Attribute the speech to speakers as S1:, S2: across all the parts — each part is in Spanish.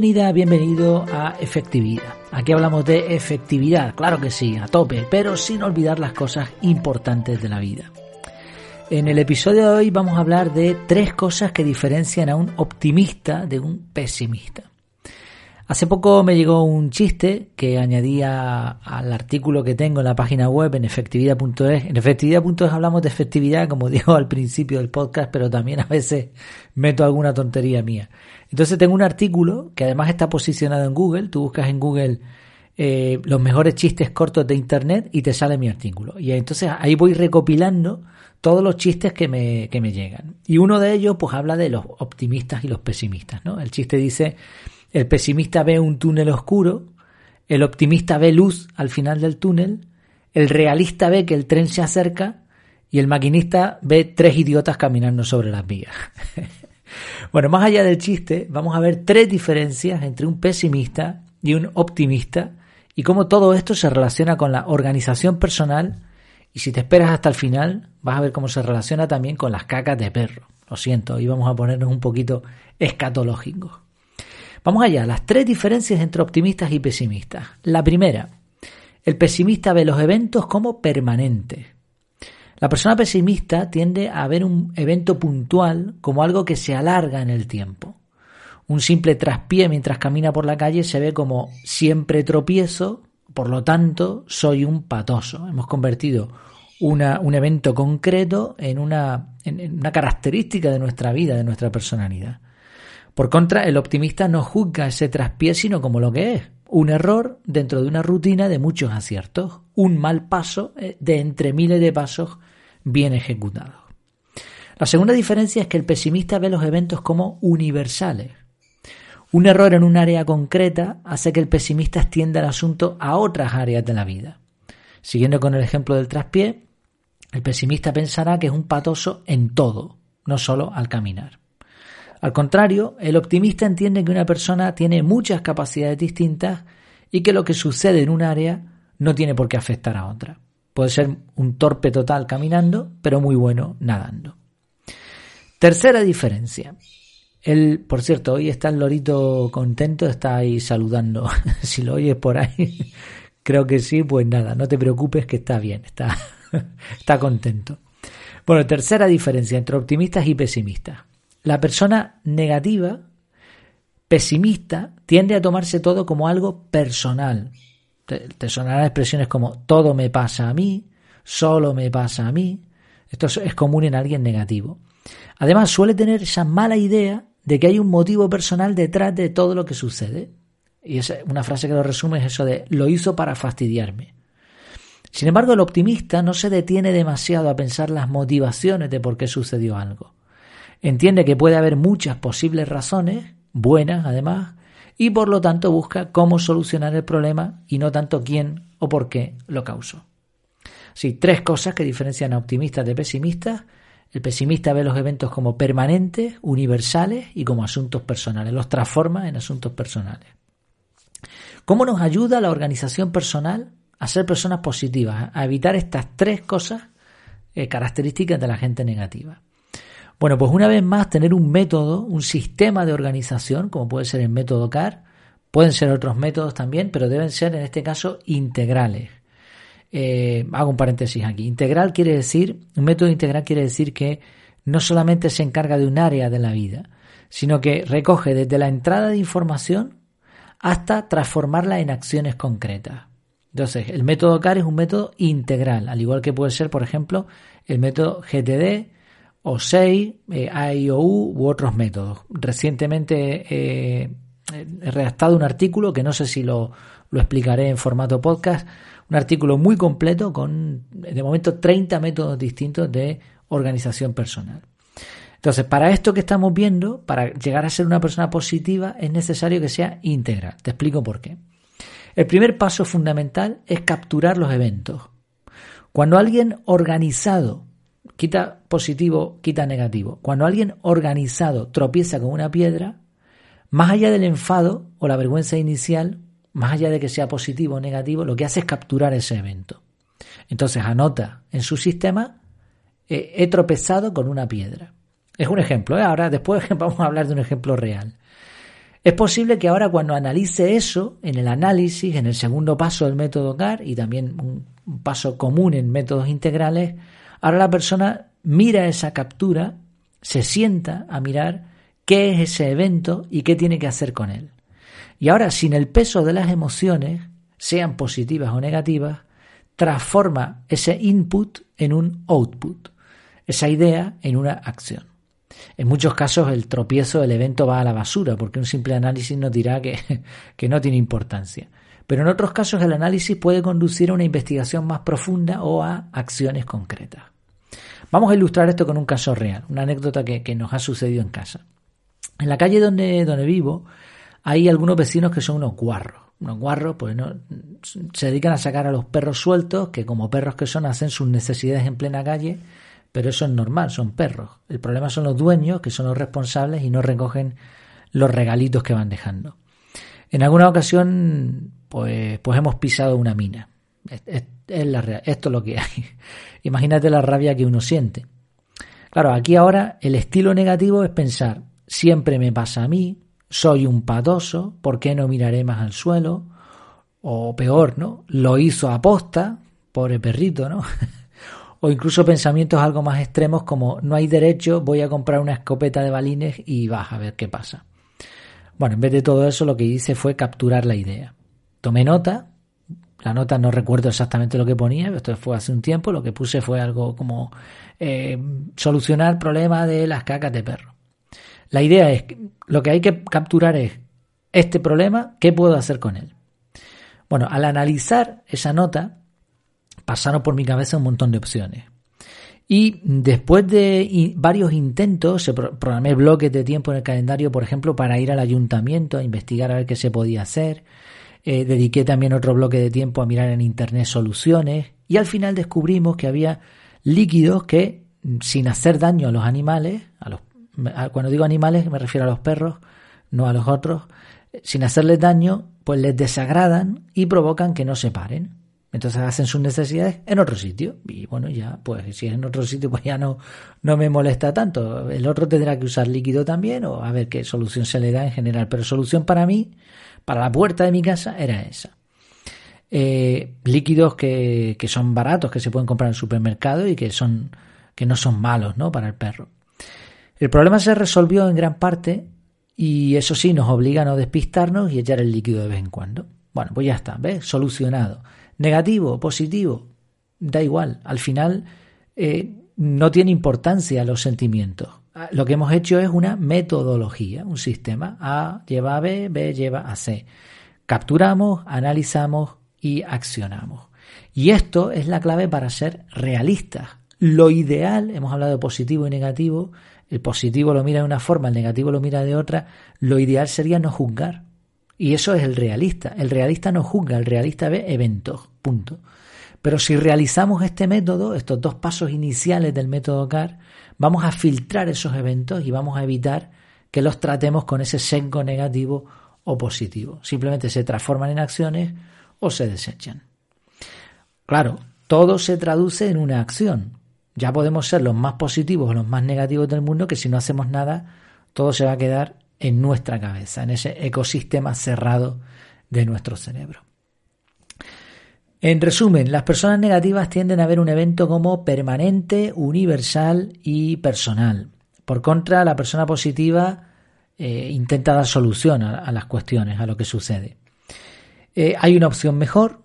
S1: Bienvenida, bienvenido a Efectividad. Aquí hablamos de efectividad, claro que sí, a tope, pero sin olvidar las cosas importantes de la vida. En el episodio de hoy vamos a hablar de tres cosas que diferencian a un optimista de un pesimista. Hace poco me llegó un chiste que añadía al artículo que tengo en la página web en efectividad.es. En efectividad.es hablamos de efectividad, como digo al principio del podcast, pero también a veces meto alguna tontería mía. Entonces tengo un artículo que además está posicionado en Google. Tú buscas en Google eh, los mejores chistes cortos de Internet y te sale mi artículo. Y entonces ahí voy recopilando todos los chistes que me, que me llegan. Y uno de ellos pues habla de los optimistas y los pesimistas. ¿no? El chiste dice el pesimista ve un túnel oscuro, el optimista ve luz al final del túnel, el realista ve que el tren se acerca y el maquinista ve tres idiotas caminando sobre las vías. bueno, más allá del chiste, vamos a ver tres diferencias entre un pesimista y un optimista y cómo todo esto se relaciona con la organización personal y si te esperas hasta el final vas a ver cómo se relaciona también con las cacas de perro. Lo siento, hoy vamos a ponernos un poquito escatológicos. Vamos allá, las tres diferencias entre optimistas y pesimistas. La primera, el pesimista ve los eventos como permanentes. La persona pesimista tiende a ver un evento puntual como algo que se alarga en el tiempo. Un simple traspié mientras camina por la calle se ve como siempre tropiezo, por lo tanto soy un patoso. Hemos convertido una, un evento concreto en una, en una característica de nuestra vida, de nuestra personalidad. Por contra, el optimista no juzga ese traspié sino como lo que es, un error dentro de una rutina de muchos aciertos, un mal paso eh, de entre miles de pasos bien ejecutados. La segunda diferencia es que el pesimista ve los eventos como universales. Un error en un área concreta hace que el pesimista extienda el asunto a otras áreas de la vida. Siguiendo con el ejemplo del traspié, el pesimista pensará que es un patoso en todo, no solo al caminar. Al contrario, el optimista entiende que una persona tiene muchas capacidades distintas y que lo que sucede en un área no tiene por qué afectar a otra. Puede ser un torpe total caminando, pero muy bueno nadando. Tercera diferencia. El, por cierto, hoy está el lorito contento, está ahí saludando. si lo oyes por ahí, creo que sí, pues nada, no te preocupes que está bien, está, está contento. Bueno, tercera diferencia entre optimistas y pesimistas. La persona negativa, pesimista, tiende a tomarse todo como algo personal. Te, sonarán expresiones como todo me pasa a mí, solo me pasa a mí. Esto es común en alguien negativo. Además, suele tener esa mala idea de que hay un motivo personal detrás de todo lo que sucede. Y es una frase que lo resume es eso de lo hizo para fastidiarme. Sin embargo, el optimista no se detiene demasiado a pensar las motivaciones de por qué sucedió algo. Entiende que puede haber muchas posibles razones, buenas además, y por lo tanto busca cómo solucionar el problema y no tanto quién o por qué lo causó. Sí, tres cosas que diferencian a optimistas de pesimistas. El pesimista ve los eventos como permanentes, universales y como asuntos personales. Los transforma en asuntos personales. ¿Cómo nos ayuda la organización personal a ser personas positivas, a evitar estas tres cosas eh, características de la gente negativa? Bueno, pues una vez más tener un método, un sistema de organización, como puede ser el método CAR, pueden ser otros métodos también, pero deben ser en este caso integrales. Eh, hago un paréntesis aquí. Integral quiere decir, un método integral quiere decir que no solamente se encarga de un área de la vida, sino que recoge desde la entrada de información hasta transformarla en acciones concretas. Entonces, el método CAR es un método integral, al igual que puede ser, por ejemplo, el método GTD, o 6, eh, AIOU u otros métodos. Recientemente eh, he redactado un artículo que no sé si lo, lo, explicaré en formato podcast, un artículo muy completo con de momento 30 métodos distintos de organización personal. Entonces, para esto que estamos viendo, para llegar a ser una persona positiva, es necesario que sea íntegra. Te explico por qué. El primer paso fundamental es capturar los eventos. Cuando alguien organizado quita positivo, quita negativo. Cuando alguien organizado tropieza con una piedra, más allá del enfado o la vergüenza inicial, más allá de que sea positivo o negativo, lo que hace es capturar ese evento. Entonces anota en su sistema, eh, he tropezado con una piedra. Es un ejemplo, ¿eh? ahora después vamos a hablar de un ejemplo real. Es posible que ahora cuando analice eso, en el análisis, en el segundo paso del método CAR y también un paso común en métodos integrales, ahora la persona mira esa captura, se sienta a mirar qué es ese evento y qué tiene que hacer con él. Y ahora, sin el peso de las emociones, sean positivas o negativas, transforma ese input en un output, esa idea en una acción. En muchos casos el tropiezo del evento va a la basura porque un simple análisis nos dirá que, que no tiene importancia. Pero en otros casos el análisis puede conducir a una investigación más profunda o a acciones concretas. Vamos a ilustrar esto con un caso real, una anécdota que, nos ha sucedido en casa. En la calle donde, donde vivo hay algunos vecinos que son unos guarros. Unos guarros, pues no, se dedican a sacar a los perros sueltos, que como perros que son, hacen sus necesidades en plena calle, pero eso es normal, son perros. El problema son los dueños, que son los responsables y no recogen los regalitos que van dejando. En alguna ocasión, pues, pues hemos pisado una mina. Es, la, esto es lo que hay. Imagínate la rabia que uno siente. Claro, aquí ahora el estilo negativo es pensar, siempre me pasa a mí, soy un patoso, ¿por qué no miraré más al suelo? O peor, ¿no? Lo hizo aposta, pobre perrito, ¿no? o incluso pensamientos algo más extremos como no hay derecho, voy a comprar una escopeta de balines y vas a ver qué pasa. Bueno, en vez de todo eso lo que hice fue capturar la idea. Tomé nota, la nota no recuerdo exactamente lo que ponía, esto fue hace un tiempo, lo que puse fue algo como eh, solucionar problema de las cacas de perro. La idea es, lo que hay que capturar es este problema, ¿qué puedo hacer con él? Bueno, al analizar esa nota, pasaron por mi cabeza un montón de opciones. Y después de varios intentos, se programé bloques de tiempo en el calendario, por ejemplo, para ir al ayuntamiento a investigar a ver qué se podía hacer. Eh, dediqué también otro bloque de tiempo a mirar en internet soluciones. Y al final descubrimos que había líquidos que, sin hacer daño a los animales, a los cuando digo animales me refiero a los perros, no a los otros, sin hacerles daño, pues les desagradan y provocan que no se paren. Entonces hacen sus necesidades en otro sitio. Y bueno, ya, pues si es en otro sitio, pues ya no, no me molesta tanto. El otro tendrá que usar líquido también o a ver qué solución se le da en general. Pero solución para mí, para la puerta de mi casa, era esa. Eh, líquidos que, que son baratos, que se pueden comprar en el supermercado y que son, que no son malos, ¿no? Para el perro. El problema se resolvió en gran parte y eso sí nos obliga a no despistarnos y echar el líquido de vez en cuando. Bueno, pues ya está, ¿ves? Solucionado. Negativo, positivo, da igual. Al final eh, no tiene importancia los sentimientos. Ah, lo que hemos hecho es una metodología, un sistema. A lleva a B, B lleva a C. Capturamos, analizamos y accionamos. Y esto es la clave para ser realistas. Lo ideal, hemos hablado de positivo y negativo, el positivo lo mira de una forma, el negativo lo mira de otra, lo ideal sería no juzgar. Y eso es el realista. El realista no juzga, el realista ve eventos, punto. Pero si realizamos este método, estos dos pasos iniciales del método CAR, vamos a filtrar esos eventos y vamos a evitar que los tratemos con ese sesgo negativo o positivo. Simplemente se transforman en acciones o se desechan. Claro, todo se traduce en una acción. Ya podemos ser los más positivos o los más negativos del mundo que si no hacemos nada, todo se va a quedar en nuestra cabeza, en ese ecosistema cerrado de nuestro cerebro. En resumen, las personas negativas tienden a ver un evento como permanente, universal y personal. Por contra, la persona positiva eh, intenta dar solución a, las cuestiones, a lo que sucede. Eh, hay una opción mejor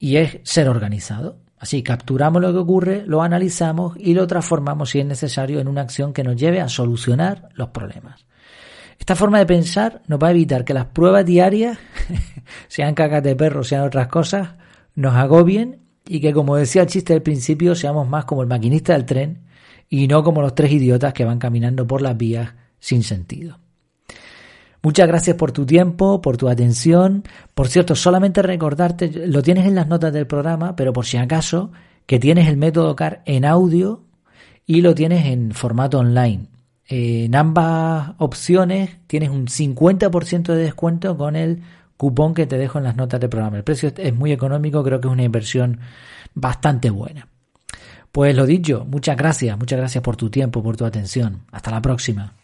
S1: y es ser organizado. Así capturamos lo que ocurre, lo analizamos y lo transformamos si es necesario en una acción que nos lleve a solucionar los problemas. Esta forma de pensar nos va a evitar que las pruebas diarias, sean cacas de perro, sean otras cosas, nos agobien y que, como decía el chiste del principio, seamos más como el maquinista del tren y no como los tres idiotas que van caminando por las vías sin sentido. Muchas gracias por tu tiempo, por tu atención. Por cierto, solamente recordarte, lo tienes en las notas del programa, pero por si acaso, que tienes el método CAR en audio y lo tienes en formato online. En ambas opciones tienes un 50% de descuento con el cupón que te dejo en las notas del programa. El precio es muy económico, creo que es una inversión bastante buena. Pues lo dicho, muchas gracias, muchas gracias por tu tiempo, por tu atención. Hasta la próxima.